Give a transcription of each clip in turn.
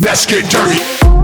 Let's get dirty.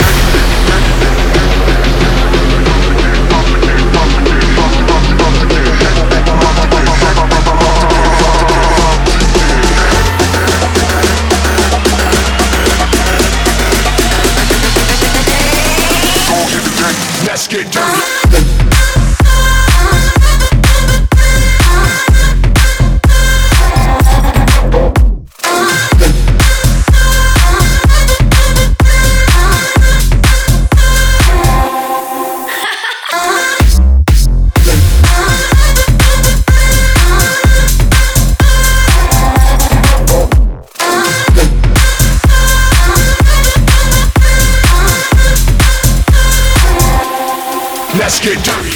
Let's get dirty.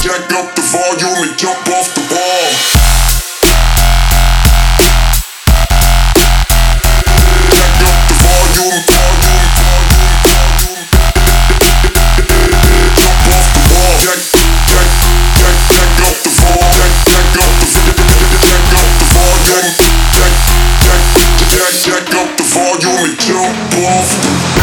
Jack up the volume and jump off the wall. up the volume and jump off.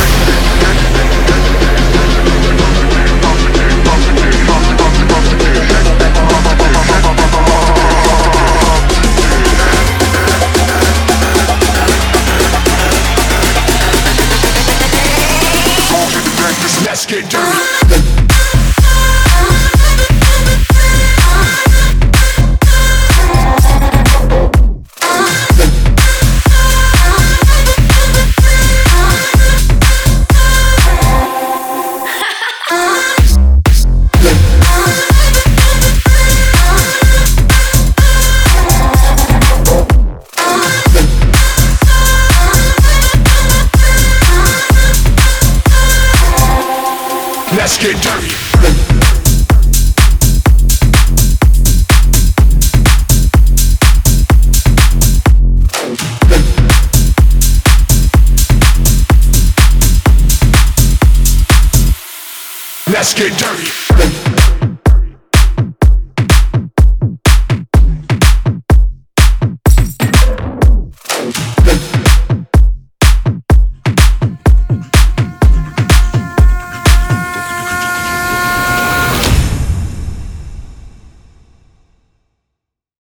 Let's get dirty. Let's get dirty.